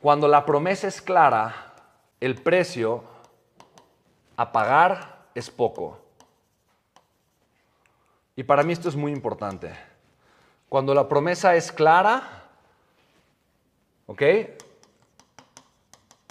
Cuando la promesa es clara, el precio a pagar es poco. Y para mí esto es muy importante. Cuando la promesa es clara, ¿ok?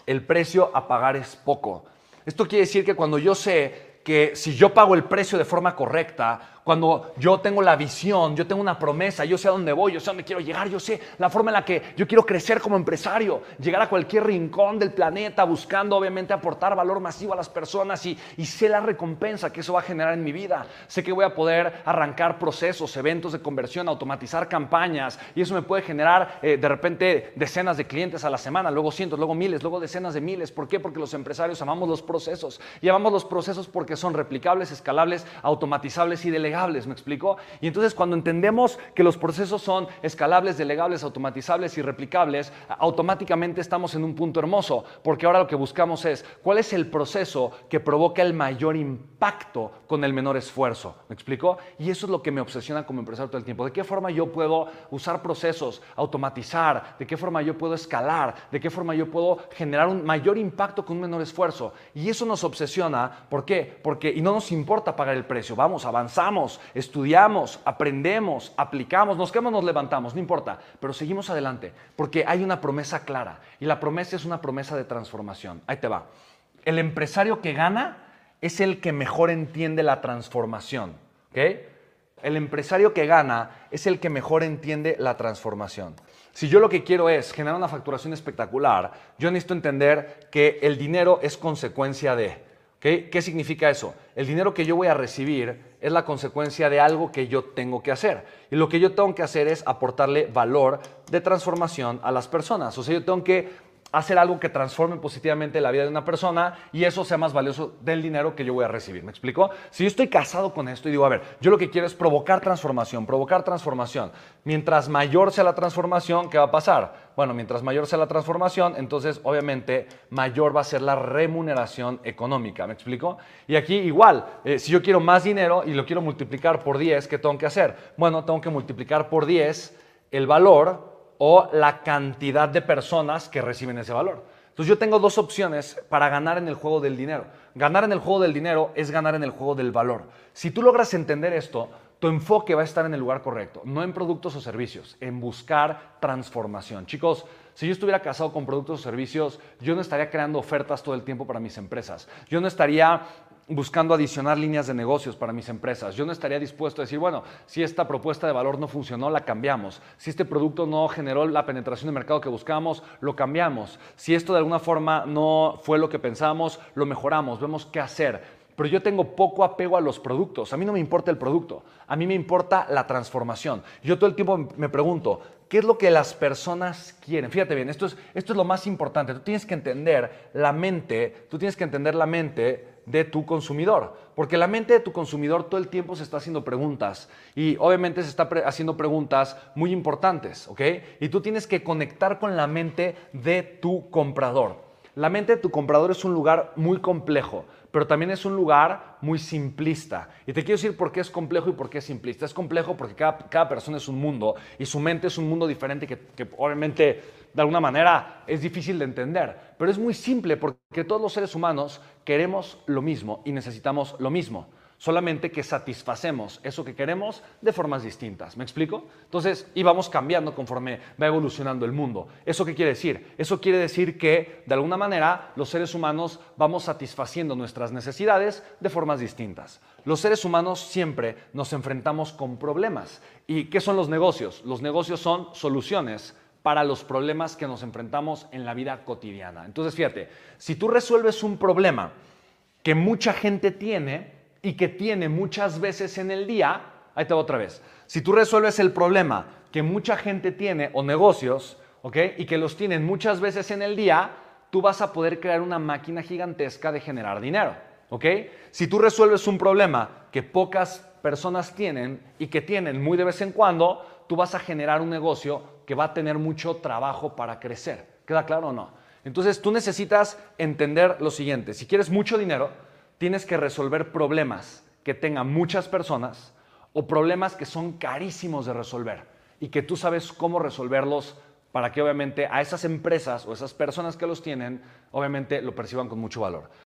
El precio a pagar es poco. Esto quiere decir que cuando yo sé que si yo pago el precio de forma correcta, cuando yo tengo la visión, yo tengo una promesa, yo sé a dónde voy, yo sé a dónde quiero llegar, yo sé la forma en la que yo quiero crecer como empresario, llegar a cualquier rincón del planeta buscando obviamente aportar valor masivo a las personas y, sé la recompensa que eso va a generar en mi vida. Sé que voy a poder arrancar procesos, eventos de conversión, automatizar campañas y eso me puede generar eh, de repente decenas de clientes a la semana, luego cientos, luego miles, luego decenas de miles. ¿Por qué? Porque los empresarios amamos los procesos y amamos los procesos porque son replicables, escalables, automatizables y delegables ¿me explico? Y entonces cuando entendemos que los procesos son escalables, delegables, automatizables y replicables, automáticamente estamos en un punto hermoso, porque ahora lo que buscamos es cuál es el proceso que provoca el mayor impacto con el menor esfuerzo, ¿me explico? Y eso es lo que me obsesiona como empresario todo el tiempo. ¿De qué forma yo puedo usar procesos, automatizar? ¿De qué forma yo puedo escalar? ¿De qué forma yo puedo generar un mayor impacto con un menor esfuerzo? Y eso nos obsesiona, ¿por qué? Porque y no nos importa pagar el precio, vamos, avanzamos estudiamos, aprendemos, aplicamos, nos quedamos, nos levantamos, no importa, pero seguimos adelante porque hay una promesa clara y la promesa es una promesa de transformación. Ahí te va. El empresario que gana es el que mejor entiende la transformación. El empresario que gana es el que mejor entiende la transformación. Si yo lo que quiero es generar una facturación espectacular, yo necesito entender que el dinero es consecuencia de. ¿Qué significa eso? El dinero que yo voy a recibir es la consecuencia de algo que yo tengo que hacer. Y lo que yo tengo que hacer es aportarle valor de transformación a las personas. O sea, yo tengo que hacer algo que transforme positivamente la vida de una persona y eso sea más valioso del dinero que yo voy a recibir. ¿Me explico? Si yo estoy casado con esto y digo, a ver, yo lo que quiero es provocar transformación, provocar transformación. Mientras mayor sea la transformación, ¿qué va a pasar? Bueno, mientras mayor sea la transformación, entonces obviamente mayor va a ser la remuneración económica. ¿Me explico? Y aquí igual, eh, si yo quiero más dinero y lo quiero multiplicar por 10, ¿qué tengo que hacer? Bueno, tengo que multiplicar por 10 el valor o la cantidad de personas que reciben ese valor. Entonces yo tengo dos opciones para ganar en el juego del dinero. Ganar en el juego del dinero es ganar en el juego del valor. Si tú logras entender esto, tu enfoque va a estar en el lugar correcto, no en productos o servicios, en buscar transformación. Chicos, si yo estuviera casado con productos o servicios, yo no estaría creando ofertas todo el tiempo para mis empresas. Yo no estaría buscando adicionar líneas de negocios para mis empresas. Yo no estaría dispuesto a decir, bueno, si esta propuesta de valor no funcionó, la cambiamos. Si este producto no generó la penetración de mercado que buscábamos, lo cambiamos. Si esto de alguna forma no fue lo que pensábamos, lo mejoramos, vemos qué hacer pero yo tengo poco apego a los productos. A mí no me importa el producto, a mí me importa la transformación. Yo todo el tiempo me pregunto, ¿qué es lo que las personas quieren? Fíjate bien, esto es, esto es lo más importante. Tú tienes que entender la mente, tú tienes que entender la mente de tu consumidor, porque la mente de tu consumidor todo el tiempo se está haciendo preguntas y obviamente se está haciendo preguntas muy importantes, ¿ok? Y tú tienes que conectar con la mente de tu comprador. La mente de tu comprador es un lugar muy complejo pero también es un lugar muy simplista. Y te quiero decir por qué es complejo y por qué es simplista. Es complejo porque cada, persona es un mundo y su mente es un mundo diferente que, que obviamente de alguna manera es difícil de entender. Pero es muy simple porque todos los seres humanos queremos lo mismo y necesitamos lo mismo solamente que satisfacemos eso que queremos de formas distintas. ¿Me explico? Entonces, y vamos cambiando conforme va evolucionando el mundo. ¿Eso qué quiere decir? Eso quiere decir que, de alguna manera, los seres humanos vamos satisfaciendo nuestras necesidades de formas distintas. Los seres humanos siempre nos enfrentamos con problemas. ¿Y qué son los negocios? Los negocios son soluciones para los problemas que nos enfrentamos en la vida cotidiana. Entonces, fíjate, si tú resuelves un problema que mucha gente tiene, y que tiene muchas veces en el día, ahí te va otra vez. Si tú resuelves el problema que mucha gente tiene o negocios, ¿ok? Y que los tienen muchas veces en el día, tú vas a poder crear una máquina gigantesca de generar dinero, ¿ok? Si tú resuelves un problema que pocas personas tienen y que tienen muy de vez en cuando, tú vas a generar un negocio que va a tener mucho trabajo para crecer. ¿Queda claro o no? Entonces tú necesitas entender lo siguiente. Si quieres mucho dinero, tienes que resolver problemas que tengan muchas personas o problemas que son carísimos de resolver y que tú sabes cómo resolverlos para que obviamente a esas empresas o esas personas que los tienen, obviamente lo perciban con mucho valor.